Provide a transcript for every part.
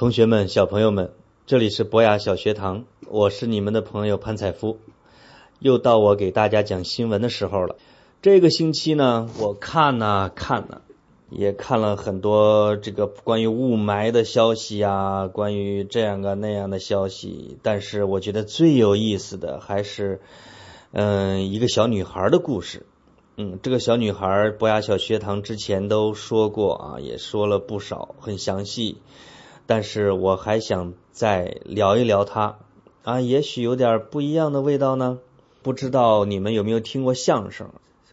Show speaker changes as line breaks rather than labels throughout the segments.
同学们、小朋友们，这里是博雅小学堂，我是你们的朋友潘采夫。又到我给大家讲新闻的时候了。这个星期呢，我看呐看呐，也看了很多这个关于雾霾的消息啊，关于这样个那样的消息。但是我觉得最有意思的还是，嗯，一个小女孩的故事。嗯，这个小女孩，博雅小学堂之前都说过啊，也说了不少，很详细。但是我还想再聊一聊她啊，也许有点不一样的味道呢。不知道你们有没有听过相声？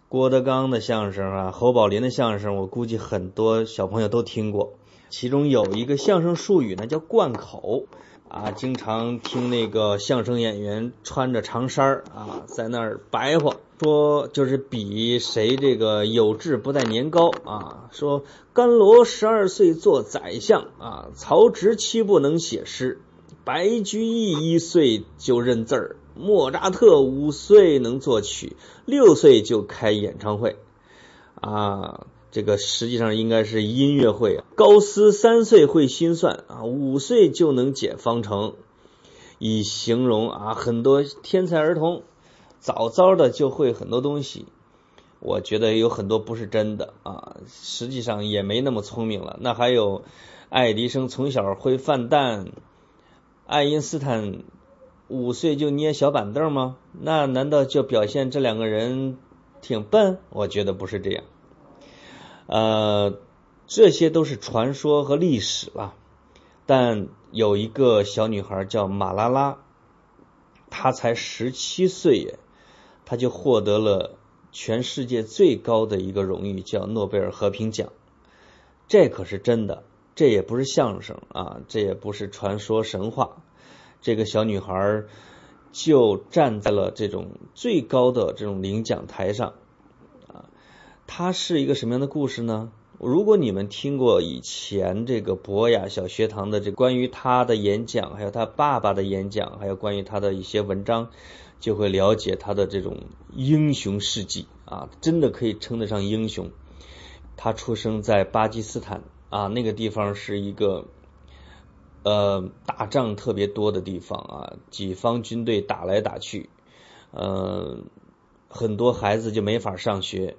郭德纲的相声啊，侯宝林的相声，我估计很多小朋友都听过。其中有一个相声术语呢，叫贯口啊，经常听那个相声演员穿着长衫啊，在那儿白话，说就是比谁这个有志不在年高啊。说甘罗十二岁做宰相啊，曹植七不能写诗，白居易一岁就认字儿。莫扎特五岁能作曲，六岁就开演唱会啊！这个实际上应该是音乐会啊。高斯三岁会心算啊，五岁就能解方程，以形容啊很多天才儿童早早的就会很多东西。我觉得有很多不是真的啊，实际上也没那么聪明了。那还有爱迪生从小会放蛋，爱因斯坦。五岁就捏小板凳吗？那难道就表现这两个人挺笨？我觉得不是这样。呃，这些都是传说和历史了。但有一个小女孩叫马拉拉，她才十七岁耶，她就获得了全世界最高的一个荣誉，叫诺贝尔和平奖。这可是真的，这也不是相声啊，这也不是传说神话。这个小女孩就站在了这种最高的这种领奖台上啊，她是一个什么样的故事呢？如果你们听过以前这个博雅小学堂的这关于她的演讲，还有她爸爸的演讲，还有关于她的一些文章，就会了解他的这种英雄事迹啊，真的可以称得上英雄。他出生在巴基斯坦啊，那个地方是一个。呃，打仗特别多的地方啊，几方军队打来打去，呃，很多孩子就没法上学。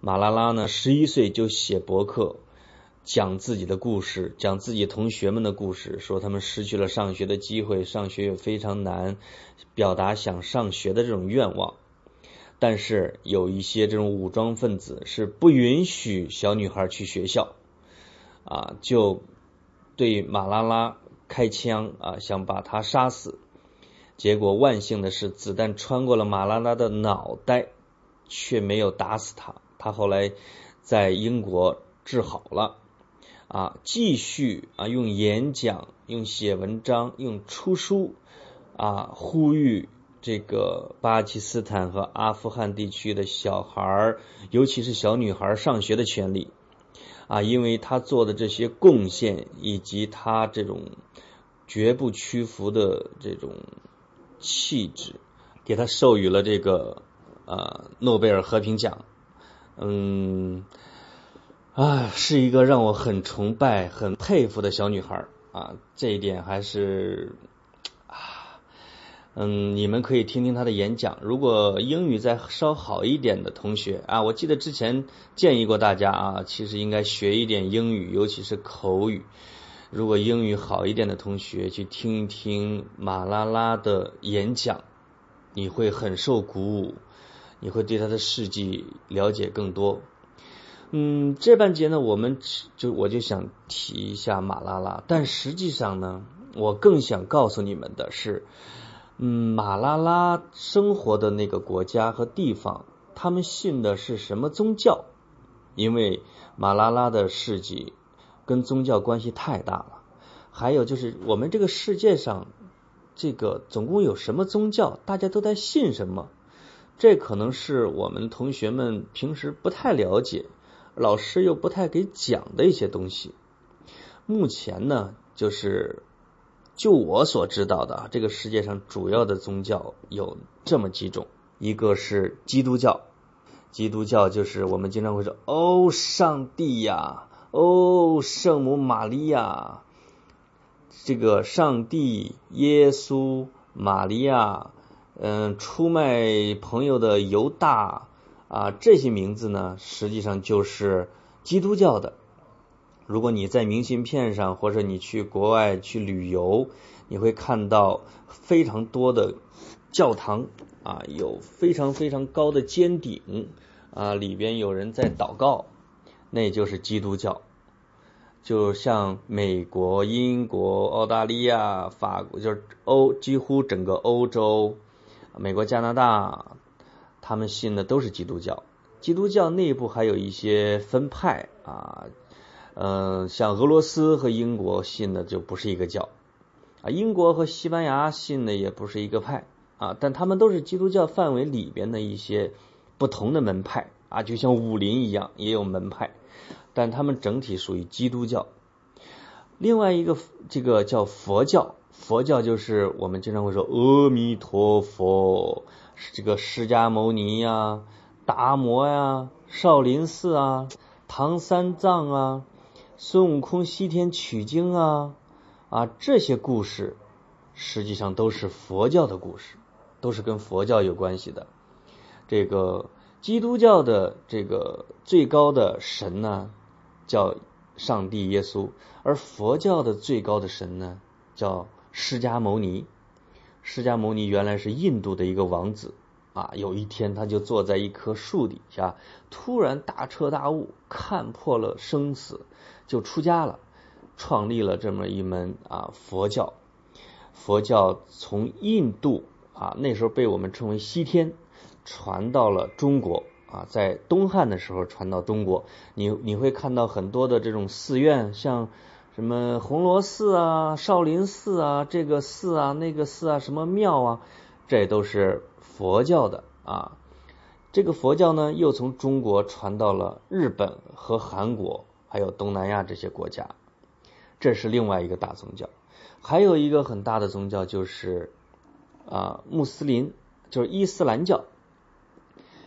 马拉拉呢，十一岁就写博客，讲自己的故事，讲自己同学们的故事，说他们失去了上学的机会，上学也非常难，表达想上学的这种愿望。但是有一些这种武装分子是不允许小女孩去学校啊，就。对马拉拉开枪啊，想把他杀死。结果万幸的是，子弹穿过了马拉拉的脑袋，却没有打死他。他后来在英国治好了啊，继续啊用演讲、用写文章、用出书啊，呼吁这个巴基斯坦和阿富汗地区的小孩儿尤其是小女孩上学的权利。啊，因为他做的这些贡献，以及他这种绝不屈服的这种气质，给他授予了这个啊诺贝尔和平奖。嗯，啊，是一个让我很崇拜、很佩服的小女孩啊，这一点还是啊。嗯，你们可以听听他的演讲。如果英语再稍好一点的同学啊，我记得之前建议过大家啊，其实应该学一点英语，尤其是口语。如果英语好一点的同学去听一听马拉拉的演讲，你会很受鼓舞，你会对他的事迹了解更多。嗯，这半节呢，我们就我就想提一下马拉拉，但实际上呢，我更想告诉你们的是。嗯，马拉拉生活的那个国家和地方，他们信的是什么宗教？因为马拉拉的事迹跟宗教关系太大了。还有就是，我们这个世界上，这个总共有什么宗教？大家都在信什么？这可能是我们同学们平时不太了解，老师又不太给讲的一些东西。目前呢，就是。就我所知道的，这个世界上主要的宗教有这么几种，一个是基督教，基督教就是我们经常会说，哦，上帝呀，哦，圣母玛利亚，这个上帝、耶稣、玛利亚，嗯，出卖朋友的犹大啊，这些名字呢，实际上就是基督教的。如果你在明信片上，或者你去国外去旅游，你会看到非常多的教堂啊，有非常非常高的尖顶啊，里边有人在祷告，那就是基督教。就像美国、英国、澳大利亚、法国，就是欧几乎整个欧洲、美国、加拿大，他们信的都是基督教。基督教内部还有一些分派啊。嗯，像俄罗斯和英国信的就不是一个教啊，英国和西班牙信的也不是一个派啊，但他们都是基督教范围里边的一些不同的门派啊，就像武林一样也有门派，但他们整体属于基督教。另外一个这个叫佛教，佛教就是我们经常会说阿弥陀佛，这个释迦牟尼呀、达摩呀、少林寺啊、唐三藏啊。孙悟空西天取经啊啊，这些故事实际上都是佛教的故事，都是跟佛教有关系的。这个基督教的这个最高的神呢，叫上帝耶稣，而佛教的最高的神呢，叫释迦牟尼。释迦牟尼原来是印度的一个王子。啊，有一天他就坐在一棵树底下，突然大彻大悟，看破了生死，就出家了，创立了这么一门啊佛教。佛教从印度啊那时候被我们称为西天，传到了中国啊，在东汉的时候传到中国。你你会看到很多的这种寺院，像什么红螺寺啊、少林寺啊、这个寺啊、那个寺啊、什么庙啊，这都是。佛教的啊，这个佛教呢，又从中国传到了日本和韩国，还有东南亚这些国家，这是另外一个大宗教。还有一个很大的宗教就是啊，穆斯林，就是伊斯兰教。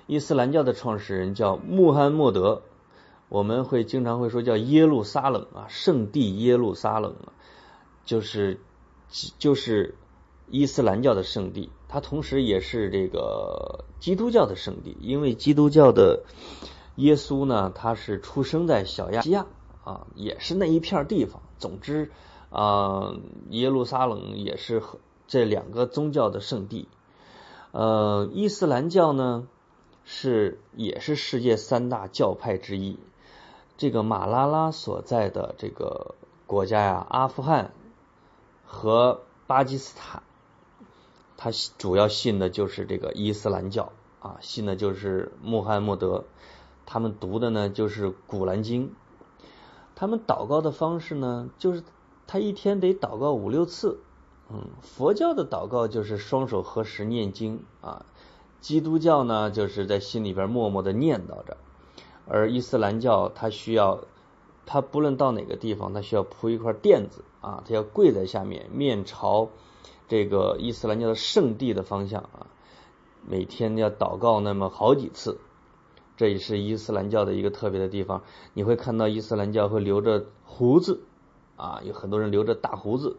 伊斯兰教的创始人叫穆罕默德，我们会经常会说叫耶路撒冷啊，圣地耶路撒冷啊，就是就是伊斯兰教的圣地。它同时也是这个基督教的圣地，因为基督教的耶稣呢，他是出生在小亚细亚啊，也是那一片地方。总之啊，耶路撒冷也是这两个宗教的圣地。呃，伊斯兰教呢是也是世界三大教派之一。这个马拉拉所在的这个国家呀，阿富汗和巴基斯坦。他主要信的就是这个伊斯兰教啊，信的就是穆罕默德，他们读的呢就是古兰经，他们祷告的方式呢就是他一天得祷告五六次，嗯，佛教的祷告就是双手合十念经啊，基督教呢就是在心里边默默的念叨着，而伊斯兰教他需要他不论到哪个地方，他需要铺一块垫子啊，他要跪在下面，面朝。这个伊斯兰教的圣地的方向啊，每天要祷告那么好几次，这也是伊斯兰教的一个特别的地方。你会看到伊斯兰教会留着胡子啊，有很多人留着大胡子。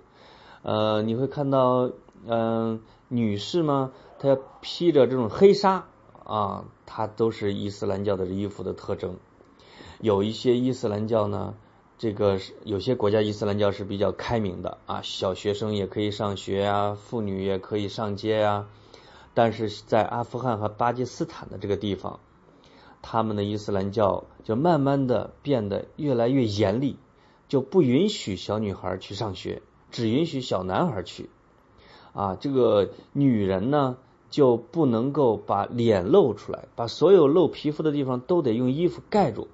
呃，你会看到嗯，女士嘛，他披着这种黑纱啊，它都是伊斯兰教的衣服的特征。有一些伊斯兰教呢。这个是有些国家伊斯兰教是比较开明的啊，小学生也可以上学啊，妇女也可以上街啊。但是在阿富汗和巴基斯坦的这个地方，他们的伊斯兰教就慢慢的变得越来越严厉，就不允许小女孩去上学，只允许小男孩去。啊，这个女人呢就不能够把脸露出来，把所有露皮肤的地方都得用衣服盖住，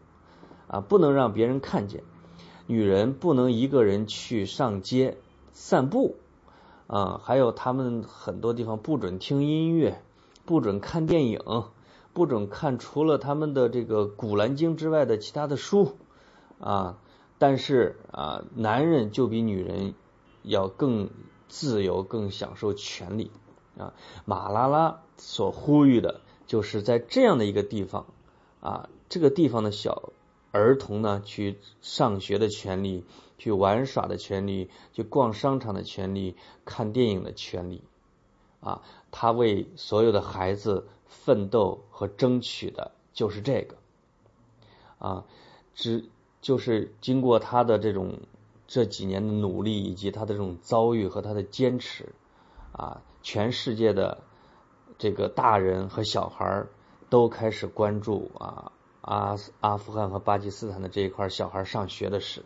啊，不能让别人看见。女人不能一个人去上街散步啊，还有他们很多地方不准听音乐，不准看电影，不准看除了他们的这个《古兰经》之外的其他的书啊。但是啊，男人就比女人要更自由，更享受权利啊。马拉拉所呼吁的就是在这样的一个地方啊，这个地方的小。儿童呢去上学的权利、去玩耍的权利、去逛商场的权利、看电影的权利啊，他为所有的孩子奋斗和争取的就是这个啊，只就是经过他的这种这几年的努力以及他的这种遭遇和他的坚持啊，全世界的这个大人和小孩都开始关注啊。阿阿富汗和巴基斯坦的这一块小孩上学的事，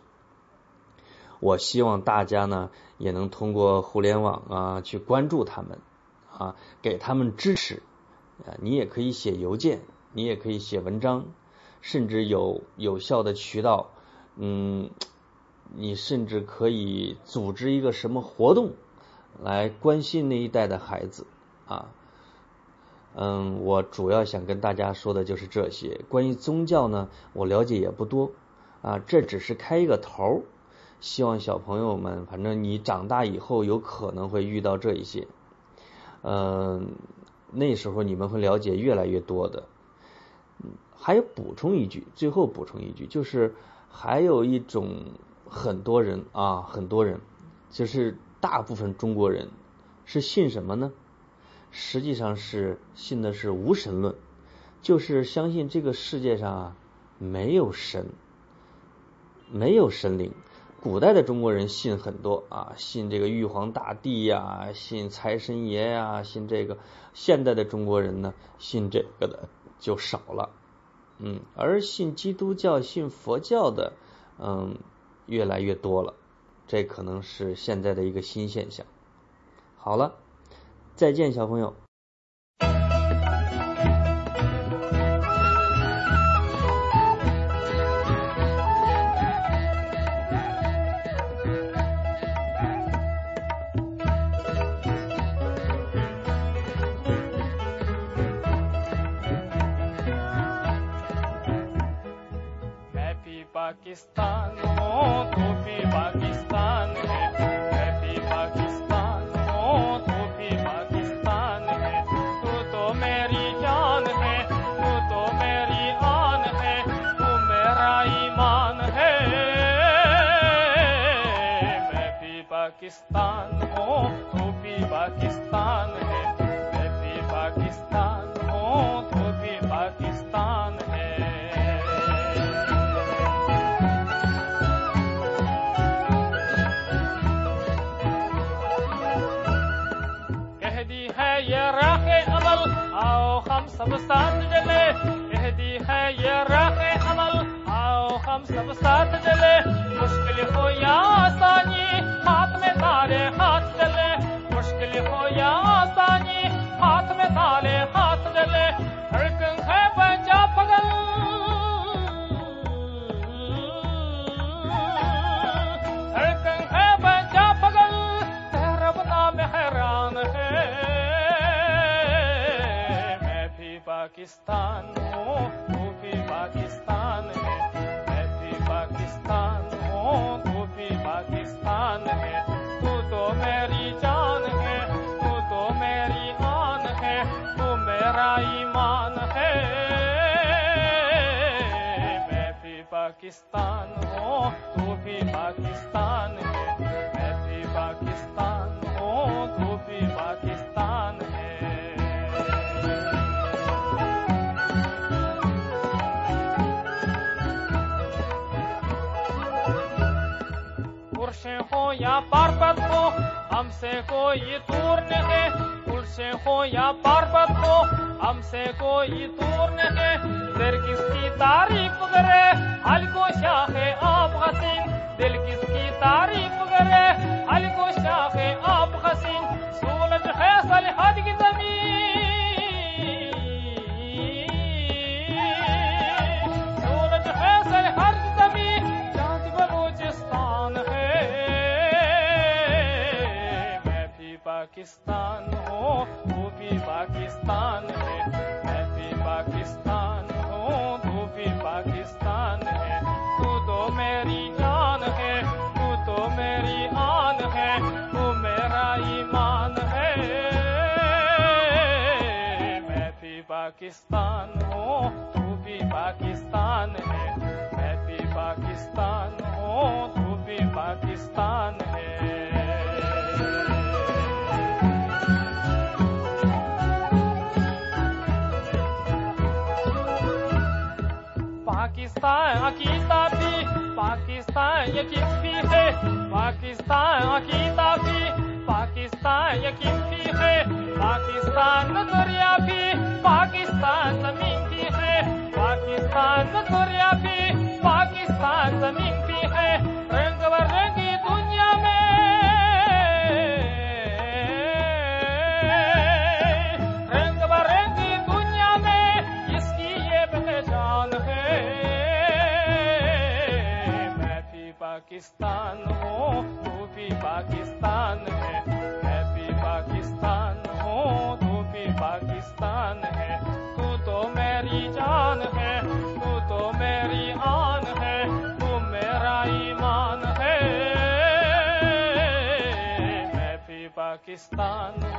我希望大家呢也能通过互联网啊去关注他们啊，给他们支持啊。你也可以写邮件，你也可以写文章，甚至有有效的渠道，嗯，你甚至可以组织一个什么活动来关心那一代的孩子啊。嗯，我主要想跟大家说的就是这些。关于宗教呢，我了解也不多啊，这只是开一个头儿。希望小朋友们，反正你长大以后有可能会遇到这一些，嗯，那时候你们会了解越来越多的。嗯还有补充一句，最后补充一句，就是还有一种很多人啊，很多人，就是大部分中国人是信什么呢？实际上是信的是无神论，就是相信这个世界上啊没有神，没有神灵。古代的中国人信很多啊，信这个玉皇大帝呀，信财神爷呀，信这个。现代的中国人呢，信这个的就少了，嗯，而信基督教、信佛教的，嗯，越来越多了。这可能是现在的一个新现象。好了。再见，小朋友。
सब साथ चले कहती है ये राह अमल। आओ हम सब साथ चले मुश्किल हो या आसानी, हाथ में तारे हाथ चले मुश्किल हो या पाकिस्तान हूँ तू भी पाकिस्तान है। मैं भी पाकिस्तान हूँ तू भी पाकिस्तान है। तू तो मेरी जान है, तू तो मेरी आन है, तू मेरा ईमान है। मैं भी पाकिस्तान हूँ, तू भी पाकिस्तान या पार्वत हो हमसे कोई दूर नहीं। उनसे हो या पार्वत हो हमसे कोई दूर नहीं। दिल किसकी तारीफ़ करे हल को शाहे आप हसीन। दिल किसकी तारीफ़ करे हल को पाकिस्तान हूँ। तू भी पाकिस्तान है मैं तू भी पाकिस्तान है। पाकिस्तान अकीदा भी, पाकिस्तान यकीन भी है। पाकिस्तान अकीदा भी, पाकिस्तान यकीन भी है। पाकिस्तान दरिया भी, पाकिस्तान ज़मीन भी है। पाकिस्तान दरिया भी, पाकिस्तान ज़मीन भी है। रंग बरंगी दुनिया में। रंग बरंगी दुनिया में इसकी ये पहचान है। मैं भी पाकिस्तान हूँ, तू भी पाकिस्तान है। मैं भी पाकिस्तान हूँ, तू भी पाकिस्तान Pakistan.